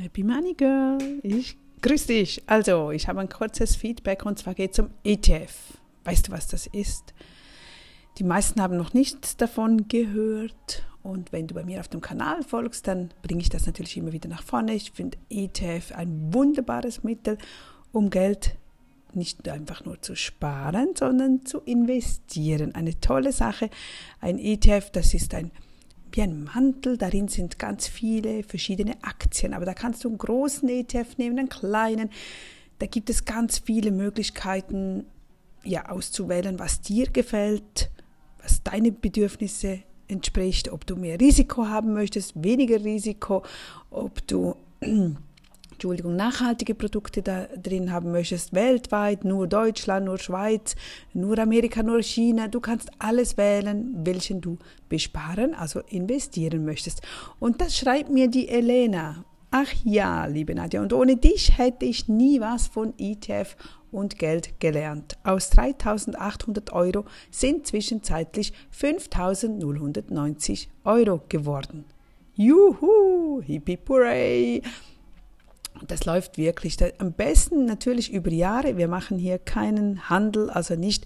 Happy Money Girl, ich grüße dich. Also, ich habe ein kurzes Feedback und zwar geht es um ETF. Weißt du, was das ist? Die meisten haben noch nichts davon gehört und wenn du bei mir auf dem Kanal folgst, dann bringe ich das natürlich immer wieder nach vorne. Ich finde ETF ein wunderbares Mittel, um Geld nicht einfach nur zu sparen, sondern zu investieren. Eine tolle Sache. Ein ETF, das ist ein wie ein Mantel, darin sind ganz viele verschiedene Aktien, aber da kannst du einen großen ETF nehmen, einen kleinen. Da gibt es ganz viele Möglichkeiten, ja, auszuwählen, was dir gefällt, was deine Bedürfnisse entspricht, ob du mehr Risiko haben möchtest, weniger Risiko, ob du Entschuldigung, nachhaltige Produkte da drin haben möchtest, weltweit, nur Deutschland, nur Schweiz, nur Amerika, nur China, du kannst alles wählen, welchen du besparen, also investieren möchtest. Und das schreibt mir die Elena. Ach ja, liebe Nadja, und ohne dich hätte ich nie was von ETF und Geld gelernt. Aus 3800 Euro sind zwischenzeitlich 5090 Euro geworden. Juhu, hippie hooray! Das läuft wirklich. Am besten natürlich über Jahre. Wir machen hier keinen Handel, also nicht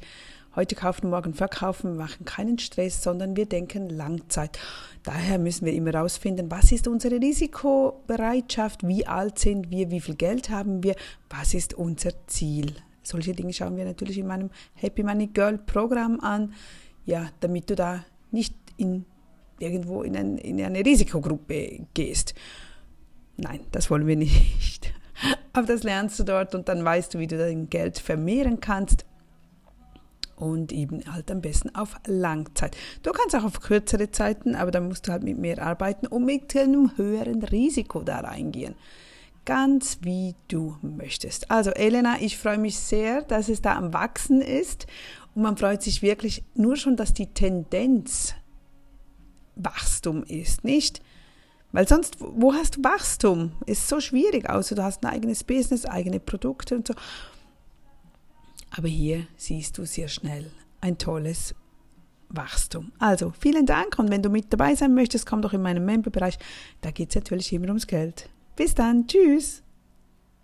heute kaufen, morgen verkaufen. Wir machen keinen Stress, sondern wir denken Langzeit. Daher müssen wir immer herausfinden, was ist unsere Risikobereitschaft, wie alt sind wir, wie viel Geld haben wir, was ist unser Ziel. Solche Dinge schauen wir natürlich in meinem Happy Money Girl Programm an, ja, damit du da nicht in, irgendwo in, ein, in eine Risikogruppe gehst. Nein, das wollen wir nicht. Aber das lernst du dort und dann weißt du, wie du dein Geld vermehren kannst und eben halt am besten auf Langzeit. Du kannst auch auf kürzere Zeiten, aber dann musst du halt mit mehr arbeiten und mit einem höheren Risiko da reingehen. Ganz wie du möchtest. Also Elena, ich freue mich sehr, dass es da am Wachsen ist und man freut sich wirklich nur schon, dass die Tendenz Wachstum ist, nicht? Weil sonst, wo hast du Wachstum? Ist so schwierig, außer du hast ein eigenes Business, eigene Produkte und so. Aber hier siehst du sehr schnell ein tolles Wachstum. Also, vielen Dank und wenn du mit dabei sein möchtest, komm doch in meinen Memberbereich. Da geht es natürlich immer ums Geld. Bis dann, tschüss.